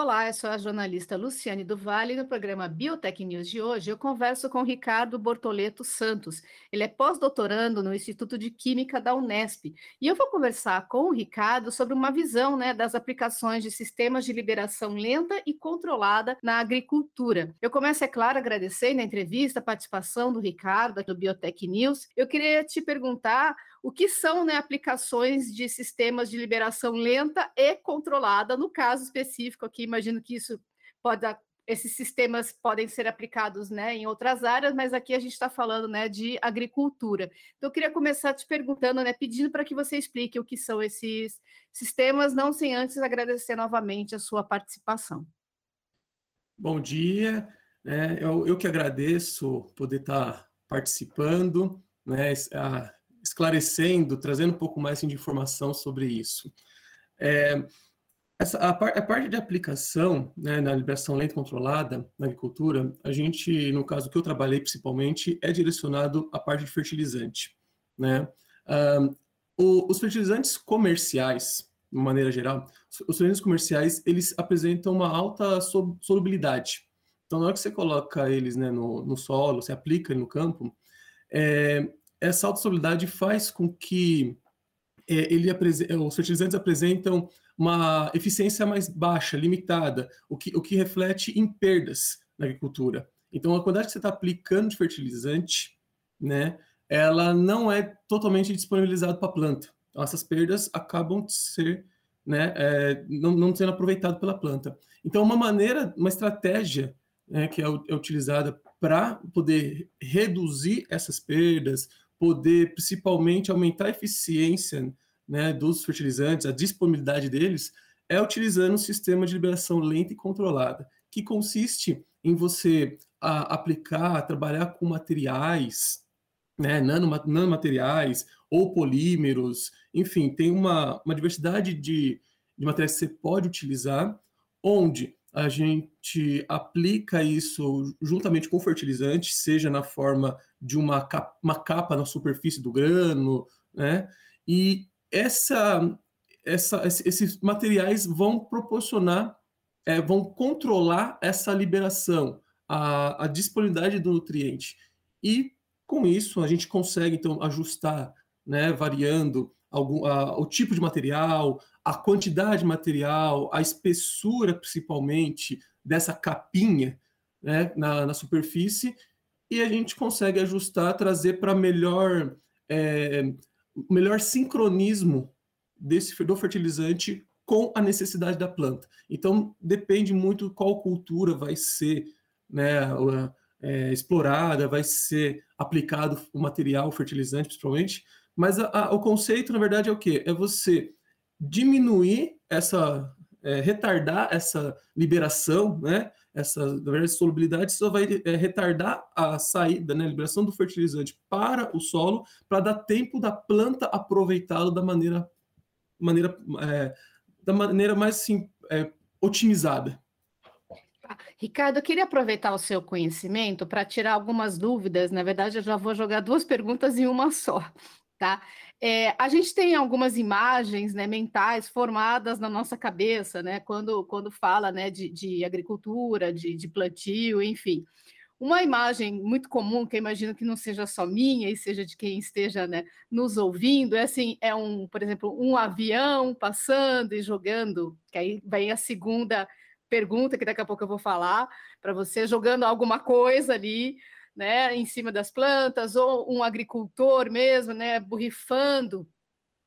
Olá, eu sou a jornalista Luciane do Vale. No programa Biotech News de hoje, eu converso com Ricardo Bortoleto Santos. Ele é pós-doutorando no Instituto de Química da Unesp. E eu vou conversar com o Ricardo sobre uma visão né, das aplicações de sistemas de liberação lenta e controlada na agricultura. Eu começo, é claro, agradecendo na entrevista a participação do Ricardo aqui do Biotech News. Eu queria te perguntar o que são né, aplicações de sistemas de liberação lenta e controlada, no caso específico aqui, imagino que isso pode esses sistemas podem ser aplicados né, em outras áreas, mas aqui a gente está falando né, de agricultura. Então, eu queria começar te perguntando, né, pedindo para que você explique o que são esses sistemas, não sem antes agradecer novamente a sua participação. Bom dia, é, eu, eu, que agradeço poder estar participando, né, a, esclarecendo, trazendo um pouco mais assim, de informação sobre isso. É, essa, a, par, a, parte de aplicação né, na liberação lenta controlada na agricultura, a gente, no caso que eu trabalhei principalmente, é direcionado à parte de fertilizante. Né? O, os fertilizantes comerciais, de maneira geral, os fertilizantes comerciais, eles apresentam uma alta solubilidade. Então, na hora que você coloca eles né, no, no solo, você aplica no campo, é, essa autossolubilidade faz com que é, ele os fertilizantes apresentam uma eficiência mais baixa, limitada, o que, o que reflete em perdas na agricultura. Então, a quantidade que você está aplicando de fertilizante, né, ela não é totalmente disponibilizada para a planta. Então, essas perdas acabam de ser, né, é, não, não sendo aproveitado pela planta. Então, uma maneira, uma estratégia né, que é, é utilizada para poder reduzir essas perdas, poder principalmente aumentar a eficiência né, dos fertilizantes, a disponibilidade deles, é utilizando um sistema de liberação lenta e controlada, que consiste em você a, aplicar, trabalhar com materiais, né, nanomateriais ou polímeros, enfim, tem uma, uma diversidade de, de materiais que você pode utilizar, onde a gente aplica isso juntamente com o fertilizante, seja na forma de uma capa, uma capa na superfície do grano, né? E essa, essa, esses materiais vão proporcionar, é, vão controlar essa liberação, a, a disponibilidade do nutriente. E com isso a gente consegue então ajustar, né, variando algum, a, o tipo de material, a quantidade de material, a espessura, principalmente, dessa capinha né, na, na superfície, e a gente consegue ajustar, trazer para melhor, é, melhor sincronismo desse, do fertilizante com a necessidade da planta. Então, depende muito qual cultura vai ser né, é, explorada, vai ser aplicado o material, fertilizante, principalmente, mas a, a, o conceito, na verdade, é o quê? É você diminuir essa, é, retardar essa liberação, né? Essa, na verdade, solubilidade só vai é, retardar a saída, né? A liberação do fertilizante para o solo, para dar tempo da planta aproveitá-lo da maneira, maneira, é, da maneira mais assim, otimizada. Ricardo, eu queria aproveitar o seu conhecimento para tirar algumas dúvidas. Na verdade, eu já vou jogar duas perguntas em uma só, tá? É, a gente tem algumas imagens né, mentais formadas na nossa cabeça, né, quando, quando fala né, de, de agricultura, de, de plantio, enfim. Uma imagem muito comum, que eu imagino que não seja só minha e seja de quem esteja né, nos ouvindo, é assim, é um, por exemplo, um avião passando e jogando, que aí vem a segunda pergunta que daqui a pouco eu vou falar para você, jogando alguma coisa ali, né, em cima das plantas, ou um agricultor mesmo, né, borrifando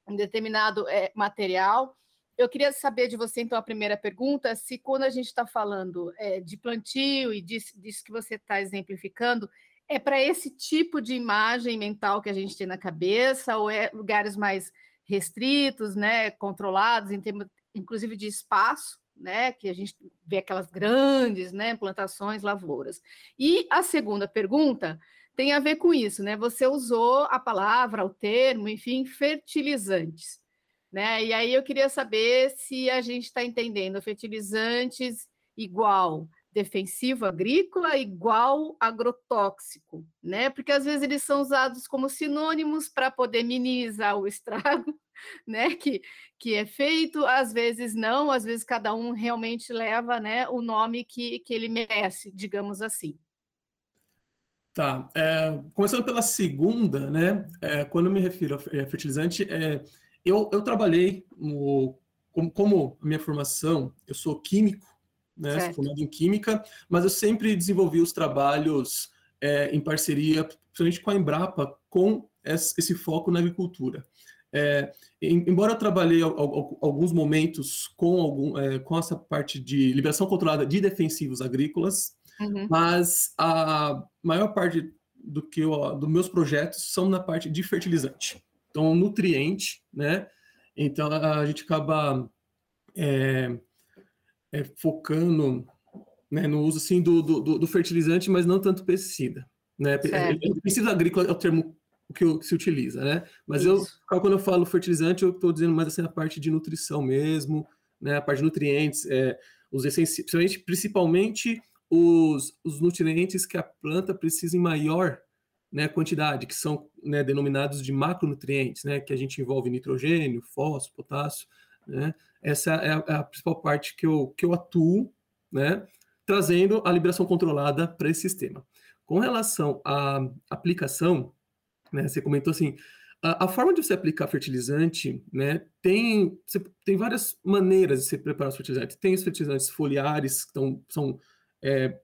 um determinado é, material. Eu queria saber de você, então, a primeira pergunta, se quando a gente está falando é, de plantio e disso, disso que você está exemplificando, é para esse tipo de imagem mental que a gente tem na cabeça, ou é lugares mais restritos, né, controlados, em termos, inclusive, de espaço? Né, que a gente vê aquelas grandes, né, plantações, lavouras. E a segunda pergunta tem a ver com isso, né? Você usou a palavra, o termo, enfim, fertilizantes, né? E aí eu queria saber se a gente está entendendo fertilizantes igual defensivo agrícola igual agrotóxico, né? Porque às vezes eles são usados como sinônimos para poder minimizar o estrago, né, que, que é feito, às vezes não, às vezes cada um realmente leva, né, o nome que, que ele merece, digamos assim. Tá, é, começando pela segunda, né, é, quando me refiro a fertilizante, é, eu, eu trabalhei no, como, como minha formação, eu sou químico, né, formado em química, mas eu sempre desenvolvi os trabalhos é, em parceria, principalmente com a Embrapa, com esse foco na agricultura. É, embora eu trabalhei alguns momentos com, algum, é, com essa parte de liberação controlada de defensivos agrícolas, uhum. mas a maior parte do que eu, dos meus projetos são na parte de fertilizante. Então, nutriente, né? Então, a gente acaba é, é, focando né, no uso assim, do, do, do, fertilizante, mas não tanto pesticida. Né? Pesticida agrícola é o termo que, que se utiliza, né? Mas Isso. eu, quando eu falo fertilizante, eu estou dizendo mais assim a parte de nutrição mesmo, né? A parte de nutrientes, é, os essenciais, principalmente os, os nutrientes que a planta precisa em maior né, quantidade, que são né, denominados de macronutrientes, né, que a gente envolve nitrogênio, fósforo, potássio. Né? Essa é a, é a, principal parte que eu, que eu atuo, né, trazendo a liberação controlada para esse sistema. Com relação à aplicação, né, você comentou assim, a, a, forma de você aplicar fertilizante, né, tem, você, tem várias maneiras de você preparar os fertilizantes. Tem os fertilizantes foliares, que tão, são é,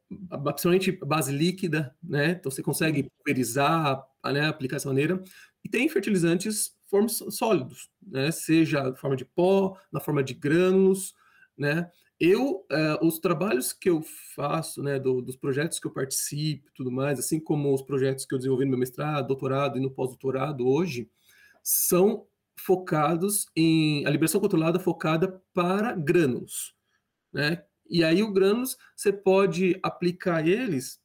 principalmente base líquida, né, então você consegue pulverizar, né, aplicar dessa maneira. E tem fertilizantes formas sólidos, né, seja na forma de pó, na forma de grânulos, né, eu, uh, os trabalhos que eu faço, né, do, dos projetos que eu participo tudo mais, assim como os projetos que eu desenvolvi no meu mestrado, doutorado e no pós-doutorado hoje, são focados em a liberação controlada focada para grânulos, né? E aí o grânulos você pode aplicar eles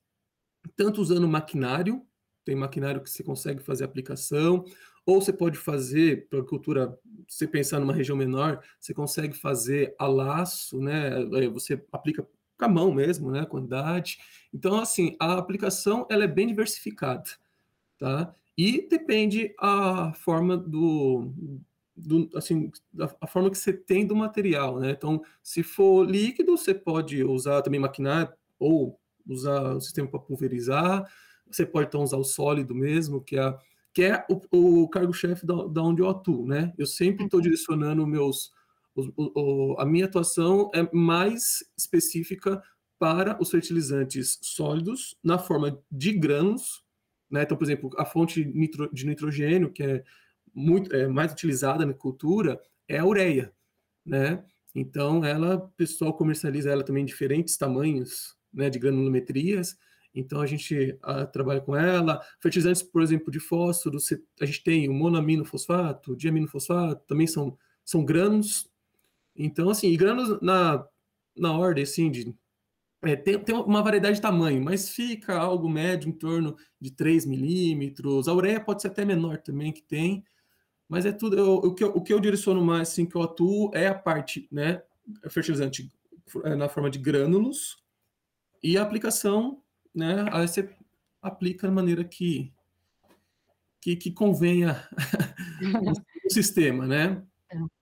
tanto usando maquinário, tem maquinário que você consegue fazer aplicação, ou você pode fazer, para cultura, você pensar numa região menor, você consegue fazer a laço, né? Você aplica com a mão mesmo, né? A quantidade. Então, assim, a aplicação ela é bem diversificada, tá? E depende a forma do, do assim, da, a forma que você tem do material, né? Então, se for líquido, você pode usar também maquinário ou usar o sistema para pulverizar. Você pode então usar o sólido mesmo, que é que é o, o cargo-chefe da, da, onde eu atuo, né? Eu sempre estou uhum. direcionando meus, o, o, a minha atuação é mais específica para os fertilizantes sólidos na forma de grãos, né? Então, por exemplo, a fonte nitro, de nitrogênio que é muito é, mais utilizada na cultura é a ureia, né? Então, ela, o pessoal comercializa ela também em diferentes tamanhos, né, de granulometrias, então a gente a, ah, trabalha com ela. Fertilizantes, por exemplo, de fósforo, a gente tem o monoaminofosfato, diaminofosfato, também são, são grãos. Então, assim, e grãos na, na ordem, assim, de. É, tem, tem uma variedade de tamanho, mas fica algo médio em torno de 3 milímetros. A ureia pode ser até menor também, que tem. Mas é tudo. Eu, o, que eu, o que eu direciono mais, assim, que eu atuo é a parte, né? Fertilizante é, na forma de grânulos e a aplicação né? Aí você aplica da maneira que que, que convenha o sistema, né?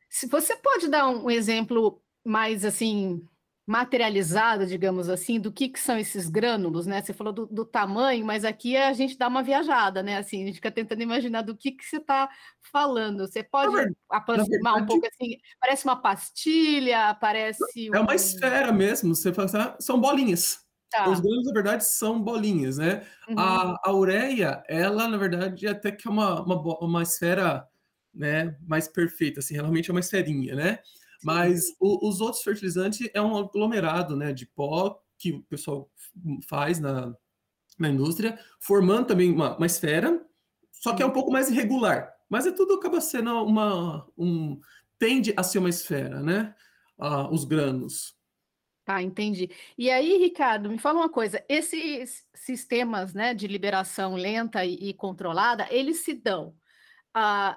Se você pode dar um exemplo mais assim materializado, digamos assim, do que, que são esses grânulos, né? Você falou do, do, tamanho, mas aqui a gente dá uma viajada, né? Assim, a gente fica tentando imaginar do que, que você está falando. Você pode verdade, aproximar verdade, um pouco assim? Parece uma pastilha, parece. É uma esfera mesmo. Você fala assim, ah, são bolinhas. Tá. Os grãos, na verdade, são bolinhas, né? Uhum. A, a ureia, ela, na verdade, é até que é uma, uma, uma esfera né, mais perfeita, assim, realmente é uma esferinha, né? Mas o, os outros fertilizantes é um aglomerado, né, de pó que o pessoal faz na, na indústria, formando também uma, uma esfera, só que é um pouco mais irregular. Mas é tudo acaba sendo uma... Um, tende a ser uma esfera, né? Ah, os grãos. Tá, entendi. E aí, Ricardo, me fala uma coisa: esses sistemas né, de liberação lenta e, e controlada, eles se dão. Ah,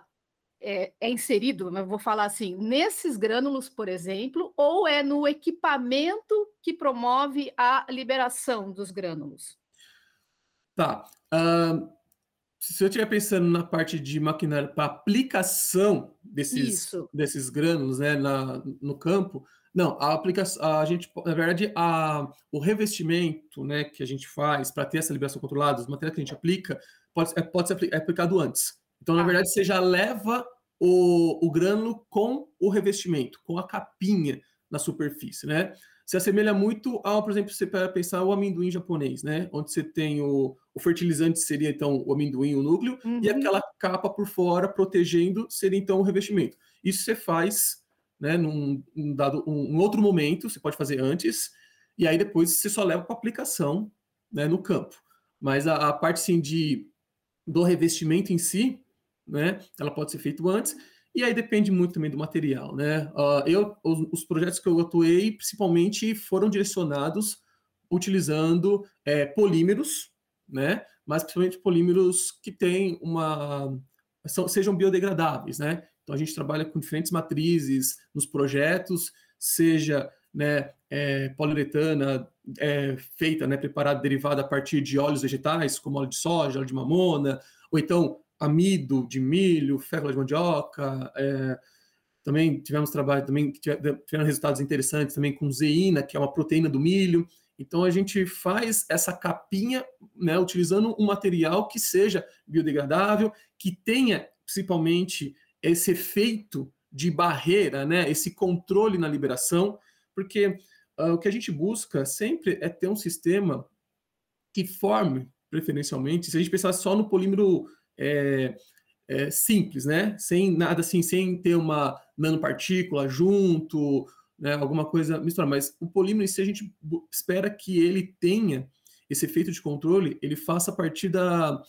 é, é, inserido, eu vou falar assim, nesses grânulos, por exemplo, ou é no equipamento que promove a liberação dos grânulos? Tá. Uh, se eu estiver pensando na parte de maquinário para aplicação desses, desses grânulos né, na, no campo, não, a aplicação, a gente, na verdade, a, o revestimento né, que a gente faz para ter essa liberação controlada, os materiais que a gente aplica, pode, é, pode ser é aplicado antes. Então, na ah. verdade, você já leva o, o grânulo com o revestimento, com a capinha na superfície, né? se assemelha muito ao, por exemplo, você para pensar o amendoim japonês, né? Onde você tem o, o fertilizante seria então o amendoim, o núcleo, uhum. e aquela capa por fora protegendo seria então o revestimento. Isso você faz, né? Num, num dado um, um, outro momento, você pode fazer antes, e aí depois você só leva para aplicação, né? No campo. Mas a, a parte sim de do revestimento em si, né? Ela pode ser feita antes e aí depende muito também do material, né? Uh, eu, os, os, projetos que eu atuei, principalmente, foram direcionados utilizando é, polímeros, né? Mas principalmente polímeros que têm uma são, sejam biodegradáveis, né? Então a gente trabalha com diferentes matrizes nos projetos, seja né, é, poliuretana é, feita, né, preparada, derivada a partir de óleos vegetais, como óleo de soja, óleo de mamona, ou então amido de milho, fécula de mandioca. É, também tivemos trabalho, também tiveram resultados interessantes também com zeína, que é uma proteína do milho. Então a gente faz essa capinha, né, utilizando um material que seja biodegradável, que tenha principalmente esse efeito de barreira, né, esse controle na liberação, porque uh, o que a gente busca sempre é ter um sistema que forme, preferencialmente, se a gente pensar só no polímero é, é, simples, né? Sem nada assim, sem ter uma nanopartícula junto, né? alguma coisa misturada. Mas o polímero, se a gente espera que ele tenha esse efeito de controle, ele faça a partir da,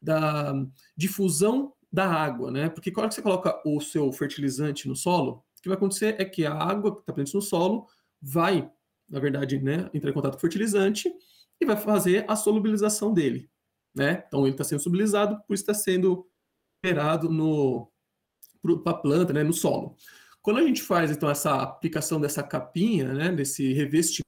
da difusão da água, né? Porque quando você coloca o seu fertilizante no solo, o que vai acontecer é que a água que está presente no solo vai, na verdade, né, entrar em contato com o fertilizante e vai fazer a solubilização dele né? Então ele está sendo solubilizado, por isso está sendo liberado para a planta, né, no solo. Quando a gente faz então essa aplicação dessa capinha, né, desse revestimento,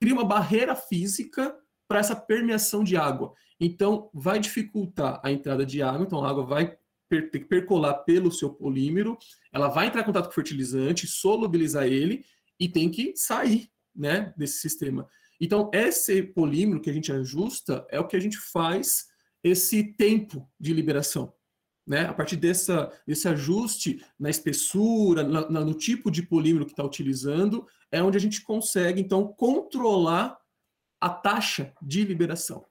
cria uma barreira física para essa permeação de água. Então vai dificultar a entrada de água, então a água vai ter que percolar pelo seu polímero, ela vai entrar em contato com o fertilizante, solubilizar ele e tem que sair, né, desse sistema. Então, esse polímero que a gente ajusta é o que a gente faz esse tempo de liberação. Né? A partir dessa, desse ajuste na espessura, na, no tipo de polímero que está utilizando, é onde a gente consegue, então, controlar a taxa de liberação.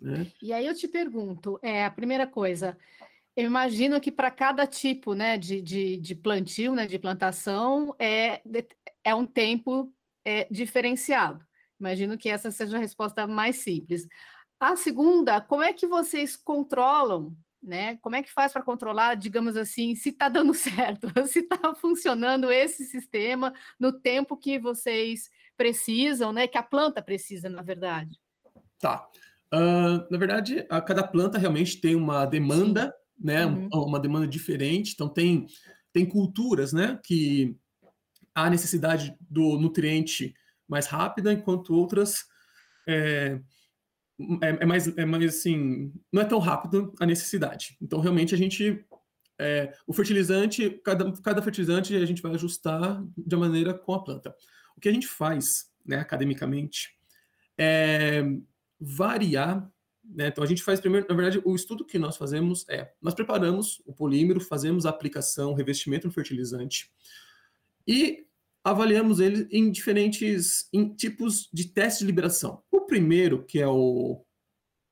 Né? E aí eu te pergunto, é, a primeira coisa, eu imagino que para cada tipo né, de, de, de, plantio, né, de plantação, é, é um tempo é, diferenciado. Imagino que essa seja a resposta mais simples. A segunda, como é que vocês controlam, né? Como é que faz para controlar, digamos assim, se está dando certo, se está funcionando esse sistema no tempo que vocês precisam, né? Que a planta precisa, na verdade. Tá. Uh, na verdade, a cada planta realmente tem uma demanda, Sim. né? Uhum. Uma demanda diferente. Então tem tem culturas, né? Que a necessidade do nutriente mais rápida, enquanto outras é, é, é, mais, é mais assim, não é tão rápido a necessidade. Então, realmente, a gente. É, o fertilizante, cada, cada fertilizante a gente vai ajustar de maneira com a planta. O que a gente faz, né, academicamente, é variar. Né, então, a gente faz primeiro, na verdade, o estudo que nós fazemos é: nós preparamos o polímero, fazemos a aplicação, revestimento no fertilizante, e avaliamos ele em diferentes em tipos de teste de liberação. O primeiro, que é o,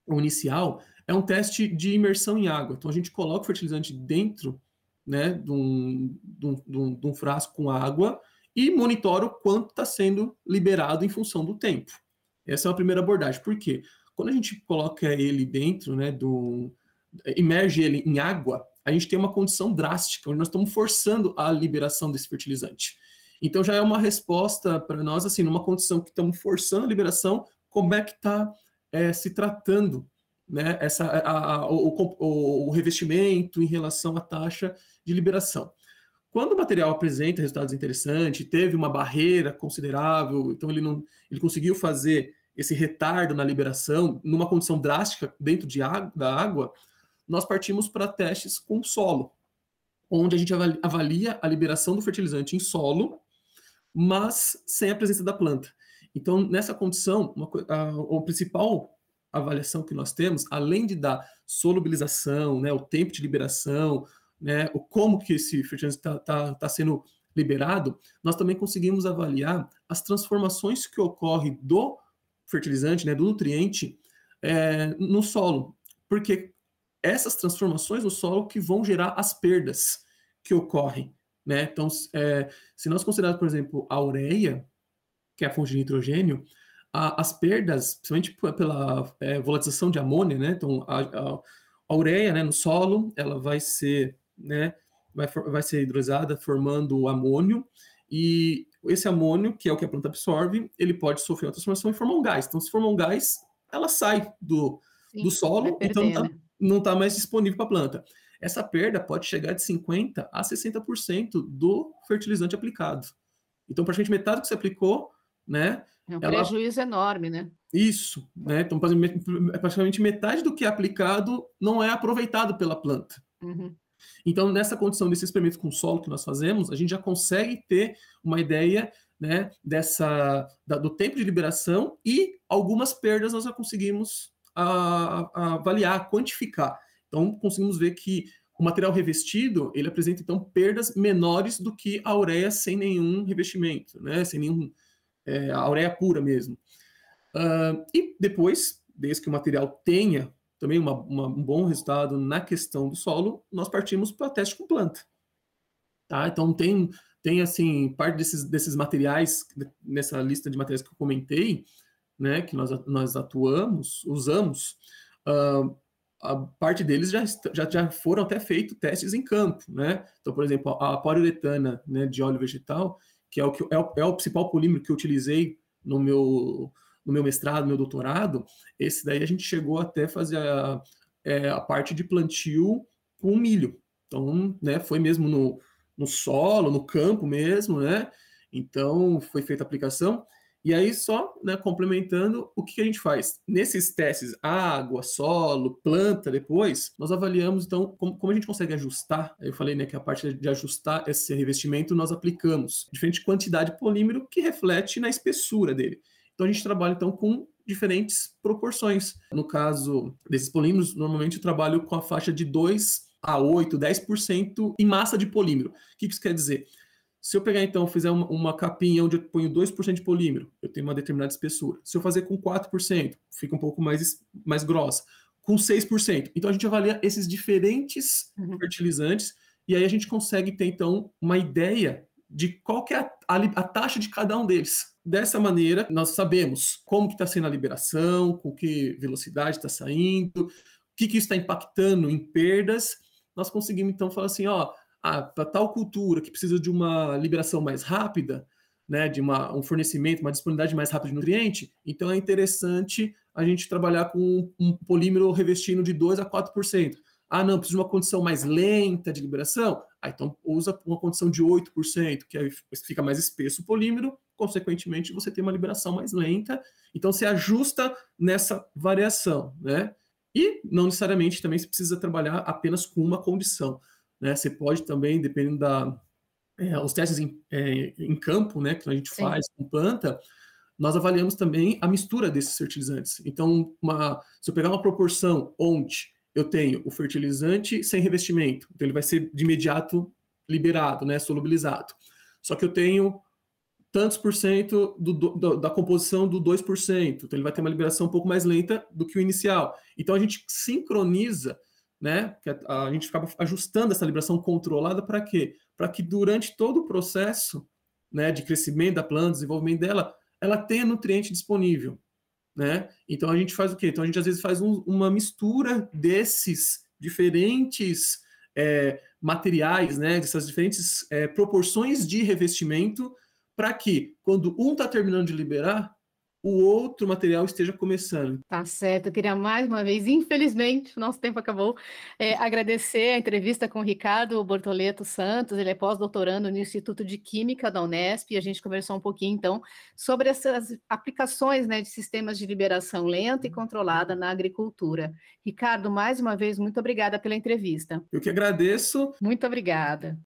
o, inicial, é um teste de imersão em água. Então a gente coloca o fertilizante dentro né, de, um, de, um, de um frasco com água e monitora o quanto está sendo liberado em função do tempo. Essa é a primeira abordagem. Por quê? Quando a gente coloca ele dentro, né, do, emerge ele em água, a gente tem uma condição drástica, onde nós estamos forçando a liberação desse fertilizante. Então já é uma resposta para nós, assim, numa condição que estamos forçando a liberação, como é que está é, se tratando né, essa, a, a, o, o, o, revestimento em relação à taxa de liberação. Quando o material apresenta resultados interessantes, teve uma barreira considerável, então ele, não, ele conseguiu fazer esse retardo na liberação, numa condição drástica dentro de água, da água, nós partimos para testes com solo, onde a gente avalia a liberação do fertilizante em solo, mas sem a presença da planta. Então, nessa condição, uma, a, a principal avaliação que nós temos, além de dar solubilização, né, o tempo de liberação, né, o como que esse fertilizante está tá, tá sendo liberado, nós também conseguimos avaliar as transformações que ocorrem do fertilizante, né, do nutriente, é, no solo. Porque essas transformações no solo que vão gerar as perdas que ocorrem. Né? Então, é, se nós considerarmos, por exemplo, a ureia, que é a fonte de nitrogênio, a, as perdas, principalmente pela é, volatilização de amônia, né? Então, a, a, a, ureia né, no solo, ela vai ser, né, vai, vai ser hidrolisada formando o amônio, e esse amônio, que é o que a planta absorve, ele pode sofrer uma transformação e formar um gás. Então, se formar um gás, ela sai do, Sim, do solo, perder, então não está né? tá mais disponível para a planta. Essa perda pode chegar de 50% a 60% do fertilizante aplicado. Então, praticamente metade do que você aplicou né? É um ela... prejuízo enorme, né? Isso, né? Então, praticamente metade do que é aplicado não é aproveitado pela planta. Uhum. Então, nessa condição desse experimento com solo que nós fazemos, a gente já consegue ter uma ideia né, dessa, da, do tempo de liberação e algumas perdas nós já conseguimos a, a avaliar, quantificar. Então, conseguimos ver que o material revestido, ele apresenta, então, perdas menores do que a ureia sem nenhum revestimento, né, sem nenhum é, a ureia pura mesmo. Uh, e depois, desde que o material tenha também uma, uma, um bom resultado na questão do solo, nós partimos para teste com planta. Tá? Então tem, tem assim, parte desses, desses materiais, nessa lista de materiais que eu comentei, né, que nós, nós atuamos, usamos, uh, a parte deles já, já, já foram até feitos testes em campo, né? Então, por exemplo, a poliuretana né, de óleo vegetal, que é o, que, é o, é o principal polímero que eu utilizei no meu, no meu mestrado, no meu doutorado, esse daí a gente chegou até fazer a, é, a parte de plantio com milho. Então, né, foi mesmo no, no solo, no campo mesmo, né? Então, foi feita a aplicação. E aí, só né, complementando, o que, a gente faz? Nesses testes, água, solo, planta, depois, nós avaliamos, então, como, como a gente consegue ajustar. Eu falei né, que a parte de ajustar esse revestimento, nós aplicamos diferente quantidade de polímero que reflete na espessura dele. Então, a gente trabalha, então, com diferentes proporções. No caso desses polímeros, normalmente eu trabalho com a faixa de 2 a 8, 10% em massa de polímero. O que isso quer dizer? Se eu pegar então, fizer uma, uma capinha onde eu ponho 2% de polímero, eu tenho uma determinada espessura. Se eu fazer com 4%, fica um pouco mais, mais grossa. Com 6%. Então a gente avalia esses diferentes uhum. fertilizantes e aí a gente consegue ter então uma ideia de qual é a, a, a, taxa de cada um deles. Dessa maneira, nós sabemos como que está sendo a liberação, com que velocidade está saindo, o que, que isso está impactando em perdas. Nós conseguimos então falar assim, ó, ah, para tal cultura que precisa de uma liberação mais rápida, né, de uma, um fornecimento, uma disponibilidade mais rápida de nutriente, então é interessante a gente trabalhar com um polímero revestindo de 2 a 4%. Ah, não, precisa de uma condição mais lenta de liberação? Ah, então usa uma condição de 8%, que aí fica mais espesso o polímero, consequentemente você tem uma liberação mais lenta, então se ajusta nessa variação, né? E não necessariamente também se precisa trabalhar apenas com uma condição. Né? Você pode também, dependendo da. É, os testes em, é, em, campo, né, que a gente Sim. faz com planta, nós avaliamos também a mistura desses fertilizantes. Então, uma, se eu pegar uma proporção onde eu tenho o fertilizante sem revestimento, então ele vai ser de imediato liberado, né, solubilizado. Só que eu tenho tantos por cento do, do, da composição do 2%, então ele vai ter uma liberação um pouco mais lenta do que o inicial. Então a gente sincroniza né? A, a gente ficava ajustando essa liberação controlada para quê? Para que durante todo o processo né, de crescimento da planta, desenvolvimento dela, ela tenha nutriente disponível. Né? Então a gente faz o quê? Então a gente às vezes faz um, uma mistura desses diferentes é, materiais, né, dessas diferentes é, proporções de revestimento, para que quando um está terminando de liberar, o outro material esteja começando. Tá certo, eu queria mais uma vez, infelizmente, o nosso tempo acabou, é, agradecer a entrevista com o Ricardo Bortoleto Santos, ele é pós-doutorando no Instituto de Química da Unesp, e a gente conversou um pouquinho, então, sobre essas aplicações né, de sistemas de liberação lenta e controlada na agricultura. Ricardo, mais uma vez, muito obrigada pela entrevista. Eu que agradeço. Muito obrigada.